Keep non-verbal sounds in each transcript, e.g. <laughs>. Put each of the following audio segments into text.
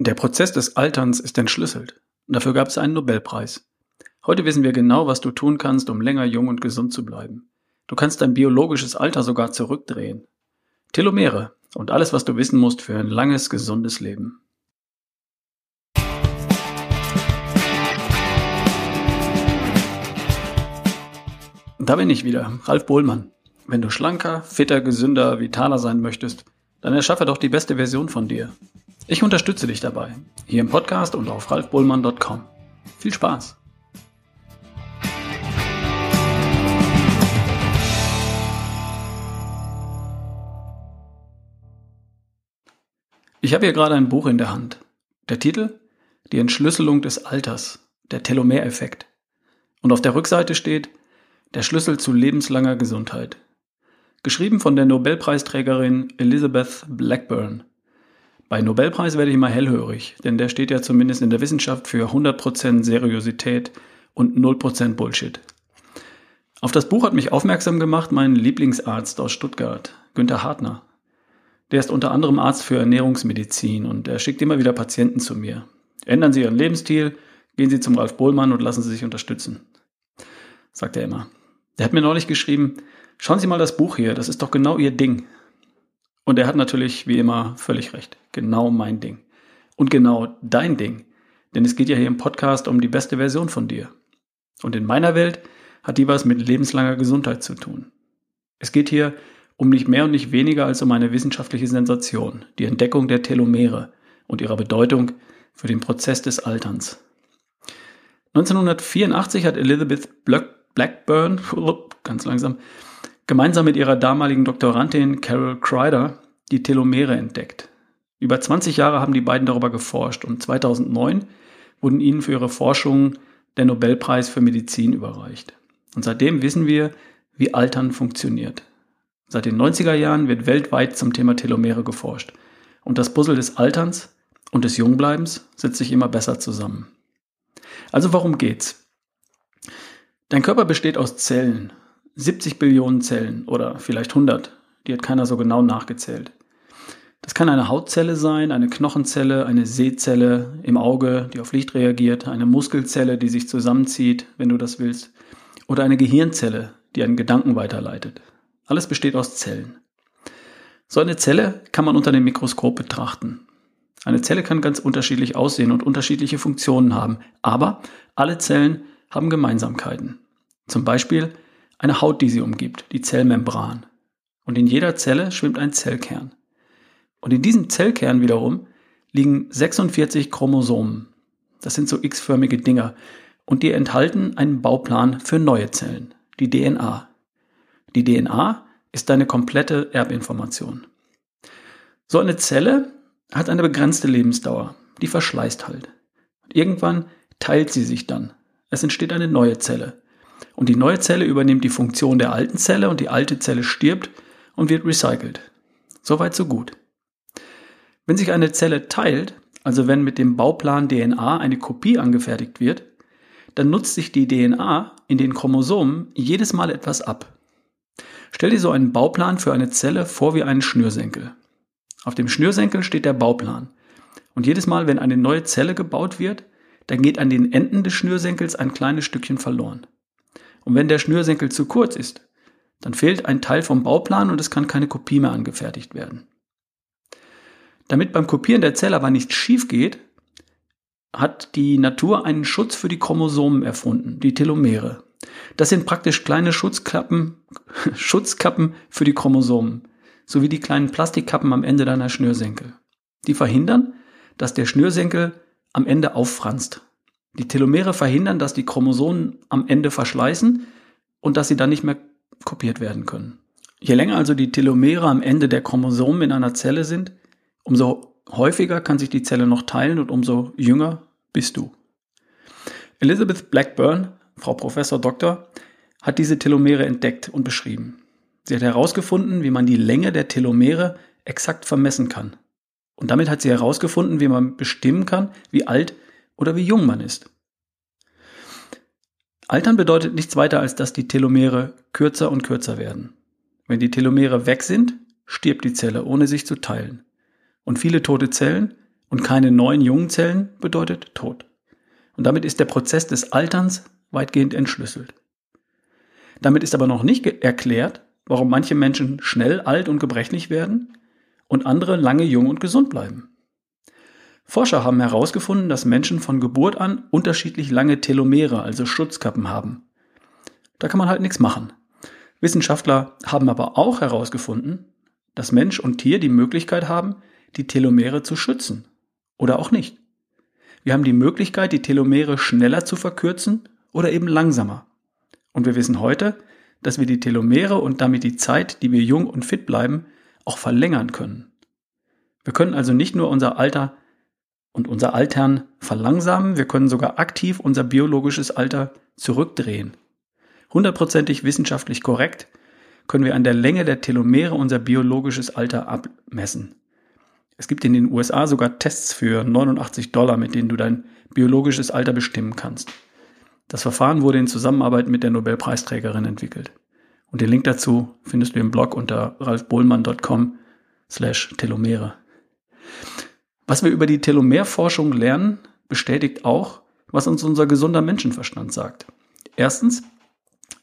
Der Prozess des Alterns ist entschlüsselt. Dafür gab es einen Nobelpreis. Heute wissen wir genau, was du tun kannst, um länger jung und gesund zu bleiben. Du kannst dein biologisches Alter sogar zurückdrehen. Telomere und alles, was du wissen musst für ein langes, gesundes Leben. Da bin ich wieder, Ralf Bohlmann. Wenn du schlanker, fitter, gesünder, vitaler sein möchtest, dann erschaffe doch die beste Version von dir. Ich unterstütze dich dabei, hier im Podcast und auf ralfbohlmann.com. Viel Spaß! Ich habe hier gerade ein Buch in der Hand. Der Titel? Die Entschlüsselung des Alters, der Telomereffekt. Und auf der Rückseite steht Der Schlüssel zu lebenslanger Gesundheit. Geschrieben von der Nobelpreisträgerin Elizabeth Blackburn. Bei Nobelpreis werde ich immer hellhörig, denn der steht ja zumindest in der Wissenschaft für 100% Seriosität und 0% Bullshit. Auf das Buch hat mich aufmerksam gemacht mein Lieblingsarzt aus Stuttgart, Günther Hartner. Der ist unter anderem Arzt für Ernährungsmedizin und er schickt immer wieder Patienten zu mir. Ändern Sie Ihren Lebensstil, gehen Sie zum Ralf Bohlmann und lassen Sie sich unterstützen. Sagt er immer. Der hat mir neulich geschrieben, schauen Sie mal das Buch hier, das ist doch genau Ihr Ding. Und er hat natürlich, wie immer, völlig recht. Genau mein Ding. Und genau dein Ding. Denn es geht ja hier im Podcast um die beste Version von dir. Und in meiner Welt hat die was mit lebenslanger Gesundheit zu tun. Es geht hier um nicht mehr und nicht weniger als um eine wissenschaftliche Sensation, die Entdeckung der Telomere und ihrer Bedeutung für den Prozess des Alterns. 1984 hat Elizabeth Blackburn, <laughs> ganz langsam, gemeinsam mit ihrer damaligen Doktorandin Carol Kreider die Telomere entdeckt. Über 20 Jahre haben die beiden darüber geforscht und 2009 wurden ihnen für ihre Forschung der Nobelpreis für Medizin überreicht. Und seitdem wissen wir, wie Altern funktioniert. Seit den 90er Jahren wird weltweit zum Thema Telomere geforscht. Und das Puzzle des Alterns und des Jungbleibens setzt sich immer besser zusammen. Also warum geht's? Dein Körper besteht aus Zellen, 70 Billionen Zellen oder vielleicht 100. Die hat keiner so genau nachgezählt. Das kann eine Hautzelle sein, eine Knochenzelle, eine Sehzelle im Auge, die auf Licht reagiert, eine Muskelzelle, die sich zusammenzieht, wenn du das willst, oder eine Gehirnzelle, die einen Gedanken weiterleitet. Alles besteht aus Zellen. So eine Zelle kann man unter dem Mikroskop betrachten. Eine Zelle kann ganz unterschiedlich aussehen und unterschiedliche Funktionen haben, aber alle Zellen haben Gemeinsamkeiten. Zum Beispiel eine Haut, die sie umgibt, die Zellmembran. Und in jeder Zelle schwimmt ein Zellkern. Und in diesem Zellkern wiederum liegen 46 Chromosomen. Das sind so x-förmige Dinger. Und die enthalten einen Bauplan für neue Zellen, die DNA. Die DNA ist deine komplette Erbinformation. So eine Zelle hat eine begrenzte Lebensdauer. Die verschleißt halt. Und irgendwann teilt sie sich dann. Es entsteht eine neue Zelle. Und die neue Zelle übernimmt die Funktion der alten Zelle und die alte Zelle stirbt und wird recycelt. Soweit so gut. Wenn sich eine Zelle teilt, also wenn mit dem Bauplan DNA eine Kopie angefertigt wird, dann nutzt sich die DNA in den Chromosomen jedes Mal etwas ab. Stell dir so einen Bauplan für eine Zelle vor wie einen Schnürsenkel. Auf dem Schnürsenkel steht der Bauplan. Und jedes Mal, wenn eine neue Zelle gebaut wird, dann geht an den Enden des Schnürsenkels ein kleines Stückchen verloren. Und wenn der Schnürsenkel zu kurz ist, dann fehlt ein Teil vom Bauplan und es kann keine Kopie mehr angefertigt werden. Damit beim Kopieren der Zelle aber nichts schief geht, hat die Natur einen Schutz für die Chromosomen erfunden, die Telomere. Das sind praktisch kleine Schutzklappen, <laughs> Schutzkappen für die Chromosomen, sowie die kleinen Plastikkappen am Ende deiner Schnürsenkel. Die verhindern, dass der Schnürsenkel am Ende auffranst. Die Telomere verhindern, dass die Chromosomen am Ende verschleißen und dass sie dann nicht mehr kopiert werden können. Je länger also die Telomere am Ende der Chromosomen in einer Zelle sind, umso häufiger kann sich die Zelle noch teilen und umso jünger bist du. Elizabeth Blackburn, Frau Professor Doktor, hat diese Telomere entdeckt und beschrieben. Sie hat herausgefunden, wie man die Länge der Telomere exakt vermessen kann. Und damit hat sie herausgefunden, wie man bestimmen kann, wie alt oder wie jung man ist. Altern bedeutet nichts weiter, als dass die Telomere kürzer und kürzer werden. Wenn die Telomere weg sind, stirbt die Zelle, ohne sich zu teilen. Und viele tote Zellen Und keine neuen jungen Zellen bedeutet Tod. Und damit ist der Prozess des Alterns weitgehend entschlüsselt. Damit ist aber noch nicht erklärt, warum manche Menschen schnell alt und gebrechlich werden und andere lange jung und gesund bleiben. Forscher haben herausgefunden, dass Menschen von Geburt an unterschiedlich lange Telomere, also Schutzkappen haben. Da kann man halt nichts machen. Wissenschaftler haben aber auch herausgefunden, dass Mensch und Tier die Möglichkeit haben, die Telomere zu schützen. Oder auch nicht. Wir haben die Möglichkeit, die Telomere schneller zu verkürzen oder eben langsamer. Und wir wissen heute, dass wir die Telomere und damit die Zeit, die wir jung und fit bleiben, auch verlängern können. Wir können also nicht nur unser Alter und unser Altern verlangsamen, wir können sogar aktiv unser biologisches Alter zurückdrehen. Hundertprozentig wissenschaftlich korrekt können wir an der Länge der Telomere unser biologisches Alter abmessen. Es gibt in den USA sogar Tests für 89 Dollar, mit denen du dein biologisches Alter bestimmen kannst. Das Verfahren wurde in Zusammenarbeit mit der Nobelpreisträgerin entwickelt. Und den Link dazu findest du im Blog unter ralfbohlmann.com slash Telomere. Was wir über die Telomerforschung lernen, bestätigt auch, was uns unser gesunder Menschenverstand sagt. Erstens,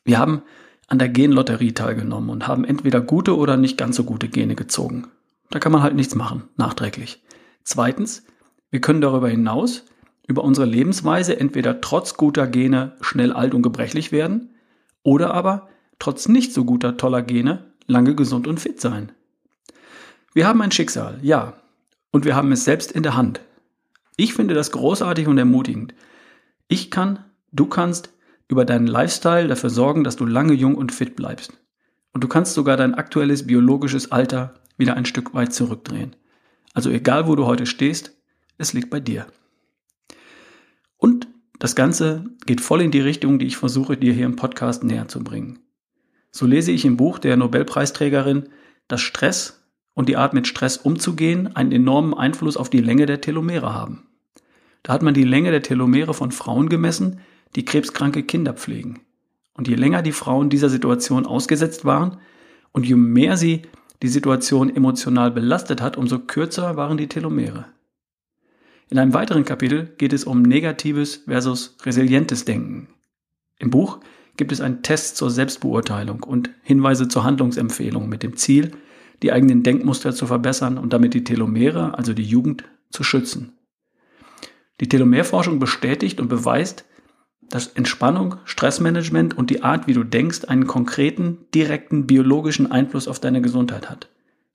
wir haben an der Genlotterie teilgenommen und haben entweder gute oder nicht ganz so gute Gene gezogen. Da kann man halt nichts machen, nachträglich. Zweitens, wir können darüber hinaus über unsere Lebensweise entweder trotz guter Gene schnell alt und gebrechlich werden oder aber trotz nicht so guter toller Gene lange gesund und fit sein. Wir haben ein Schicksal, ja, und wir haben es selbst in der Hand. Ich finde das großartig und ermutigend. Ich kann, du kannst über deinen Lifestyle dafür sorgen, dass du lange jung und fit bleibst. Und du kannst sogar dein aktuelles biologisches Alter wieder ein Stück weit zurückdrehen. Also egal, wo du heute stehst, es liegt bei dir. Und das Ganze geht voll in die Richtung, die ich versuche, dir hier im Podcast näher zu bringen. So lese ich im Buch der Nobelpreisträgerin, dass Stress und die Art mit Stress umzugehen einen enormen Einfluss auf die Länge der Telomere haben. Da hat man die Länge der Telomere von Frauen gemessen, die krebskranke Kinder pflegen. Und je länger die Frauen dieser Situation ausgesetzt waren und je mehr sie die Situation emotional belastet hat, umso kürzer waren die Telomere. In einem weiteren Kapitel geht es um negatives versus resilientes Denken. Im Buch gibt es einen Test zur Selbstbeurteilung und Hinweise zur Handlungsempfehlung mit dem Ziel, die eigenen Denkmuster zu verbessern und damit die Telomere, also die Jugend, zu schützen. Die Telomerforschung bestätigt und beweist, dass Entspannung, Stressmanagement und die Art, wie du denkst, einen konkreten, direkten biologischen Einfluss auf deine Gesundheit hat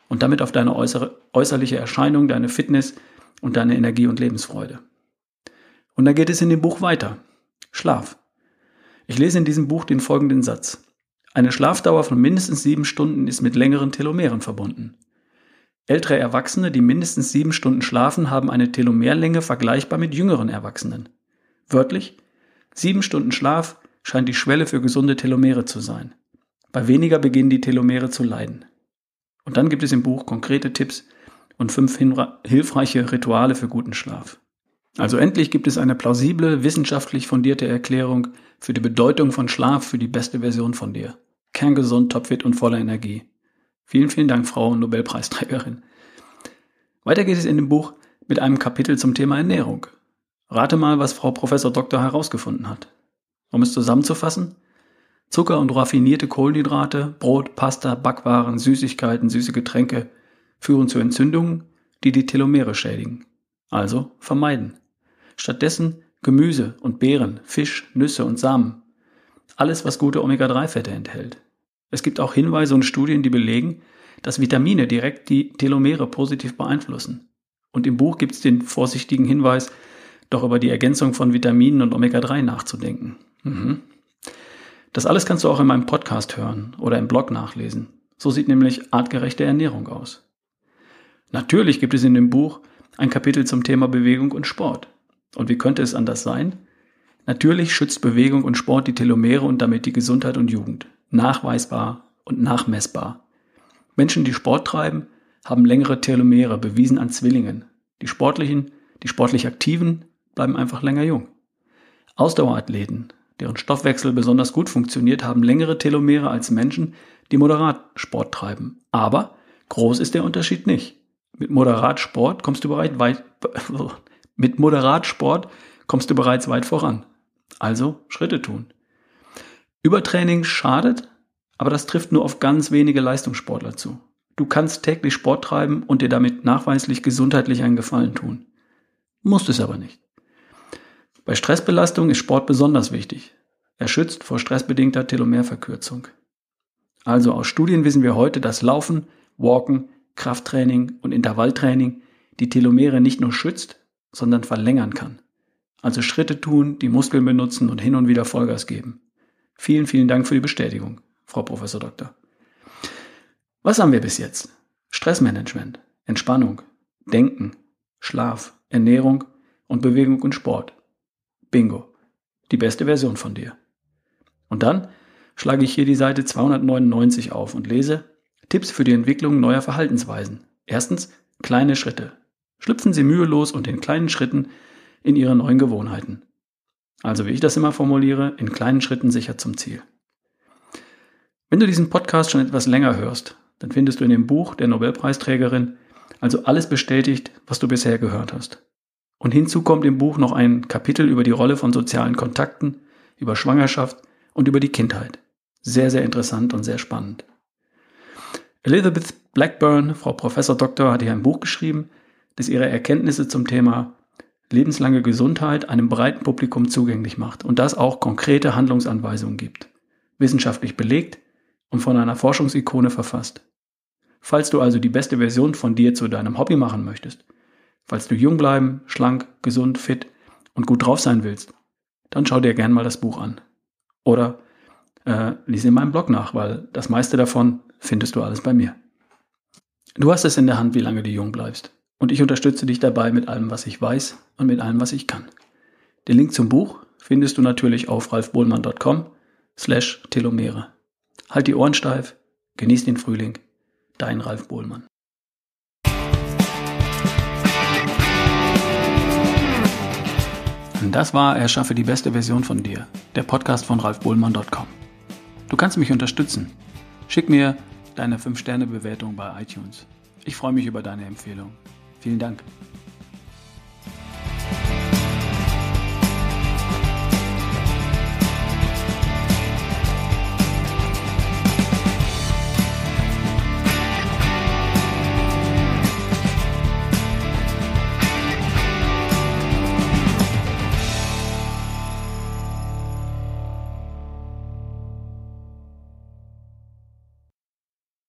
und damit auf deine äußere, äußerliche Erscheinung, deine Fitness und deine Energie und Lebensfreude. Und dann geht es in dem Buch weiter. Schlaf. Ich lese in diesem Buch den folgenden Satz. Eine Schlafdauer von mindestens sieben Stunden ist mit längeren Telomeren verbunden. Ältere Erwachsene, die mindestens sieben Stunden schlafen, haben eine Telomerlänge vergleichbar mit jüngeren Erwachsenen. Wörtlich, Sieben Stunden Schlaf scheint die Schwelle für gesunde Telomere zu sein. Bei weniger beginnen die Telomere zu leiden. Und dann gibt es im Buch konkrete Tipps und fünf hilfreiche Rituale für guten Schlaf. Also endlich gibt es eine plausible, wissenschaftlich fundierte Erklärung für die Bedeutung von Schlaf für die beste Version von dir. Kerngesund, topfit und voller Energie. Vielen, vielen Dank, Frau Nobelpreisträgerin. Weiter geht es in dem Buch mit einem Kapitel zum Thema Ernährung. Rate mal, was Frau Professor Doktor herausgefunden hat. Um es zusammenzufassen, Zucker und raffinierte Kohlenhydrate, Brot, Pasta, Backwaren, Süßigkeiten, süße Getränke führen zu Entzündungen, die die Telomere schädigen. Also vermeiden. Stattdessen Gemüse und Beeren, Fisch, Nüsse und Samen. Alles, was gute Omega-3-Fette enthält. Es gibt auch Hinweise und Studien, die belegen, dass Vitamine direkt die Telomere positiv beeinflussen. Und im Buch gibt es den vorsichtigen Hinweis, doch über die Ergänzung von Vitaminen und Omega-3 nachzudenken. Mhm. Das alles kannst du auch in meinem Podcast hören oder im Blog nachlesen. So sieht nämlich artgerechte Ernährung aus. Natürlich gibt es in dem Buch ein Kapitel zum Thema Bewegung und Sport. Und wie könnte es anders sein? Natürlich schützt Bewegung und Sport die Telomere und damit die Gesundheit und Jugend. Nachweisbar und nachmessbar. Menschen, die Sport treiben, haben längere Telomere, bewiesen an Zwillingen. Die sportlichen, die sportlich aktiven bleiben einfach länger jung. Ausdauerathleten, deren Stoffwechsel besonders gut funktioniert, haben längere Telomere als Menschen, die moderat Sport treiben. Aber groß ist der Unterschied nicht. Mit moderat Sport kommst du bereits weit, <laughs> mit moderat Sport kommst du bereits weit voran. Also Schritte tun. Übertraining schadet, aber das trifft nur auf ganz wenige Leistungssportler zu. Du kannst täglich Sport treiben und dir damit nachweislich gesundheitlich einen Gefallen tun. Musst es aber nicht. Bei Stressbelastung ist Sport besonders wichtig. Er schützt vor stressbedingter Telomerverkürzung. Also aus Studien wissen wir heute, dass Laufen, Walken, Krafttraining und Intervalltraining die Telomere nicht nur schützt, sondern verlängern kann. Also Schritte tun, die Muskeln benutzen und hin und wieder Vollgas geben. Vielen, vielen Dank für die Bestätigung, Frau Professor Doktor. Was haben wir bis jetzt? Stressmanagement, Entspannung, Denken, Schlaf, Ernährung und Bewegung und Sport. Bingo. Die beste Version von dir. Und dann schlage ich hier die Seite 299 auf und lese Tipps für die Entwicklung neuer Verhaltensweisen. Erstens, kleine Schritte. Schlüpfen Sie mühelos und in kleinen Schritten in Ihre neuen Gewohnheiten. Also wie ich das immer formuliere, in kleinen Schritten sicher zum Ziel. Wenn du diesen Podcast schon etwas länger hörst, dann findest du in dem Buch der Nobelpreisträgerin also alles bestätigt, was du bisher gehört hast. Und hinzu kommt im Buch noch ein Kapitel über die Rolle von sozialen Kontakten, über Schwangerschaft und über die Kindheit. Sehr, sehr interessant und sehr spannend. Elizabeth Blackburn, Frau Professor Doktor, hat hier ein Buch geschrieben, das ihre Erkenntnisse zum Thema lebenslange Gesundheit einem breiten Publikum zugänglich macht und das auch konkrete Handlungsanweisungen gibt. Wissenschaftlich belegt und von einer Forschungsikone verfasst. Falls du also die beste Version von dir zu deinem Hobby machen möchtest, falls du jung bleiben, schlank, gesund, fit und gut drauf sein willst, dann schau dir gern mal das Buch an. Oder äh, lies in meinem Blog nach, weil das meiste davon findest du alles bei mir. Du hast es in der Hand, wie lange du jung bleibst. Und ich unterstütze dich dabei mit allem, was ich weiß und mit allem, was ich kann. Den Link zum Buch findest du natürlich auf ralfbohlmann.com slash Telomere. Halt die Ohren steif, genieß den Frühling Dein Ralf Bohlmann. Das war Erschaffe die beste Version von dir, der Podcast von ralfbohlmann.com. Du kannst mich unterstützen. Schick mir deine 5-Sterne-Bewertung bei iTunes. Ich freue mich über deine Empfehlung. Vielen Dank.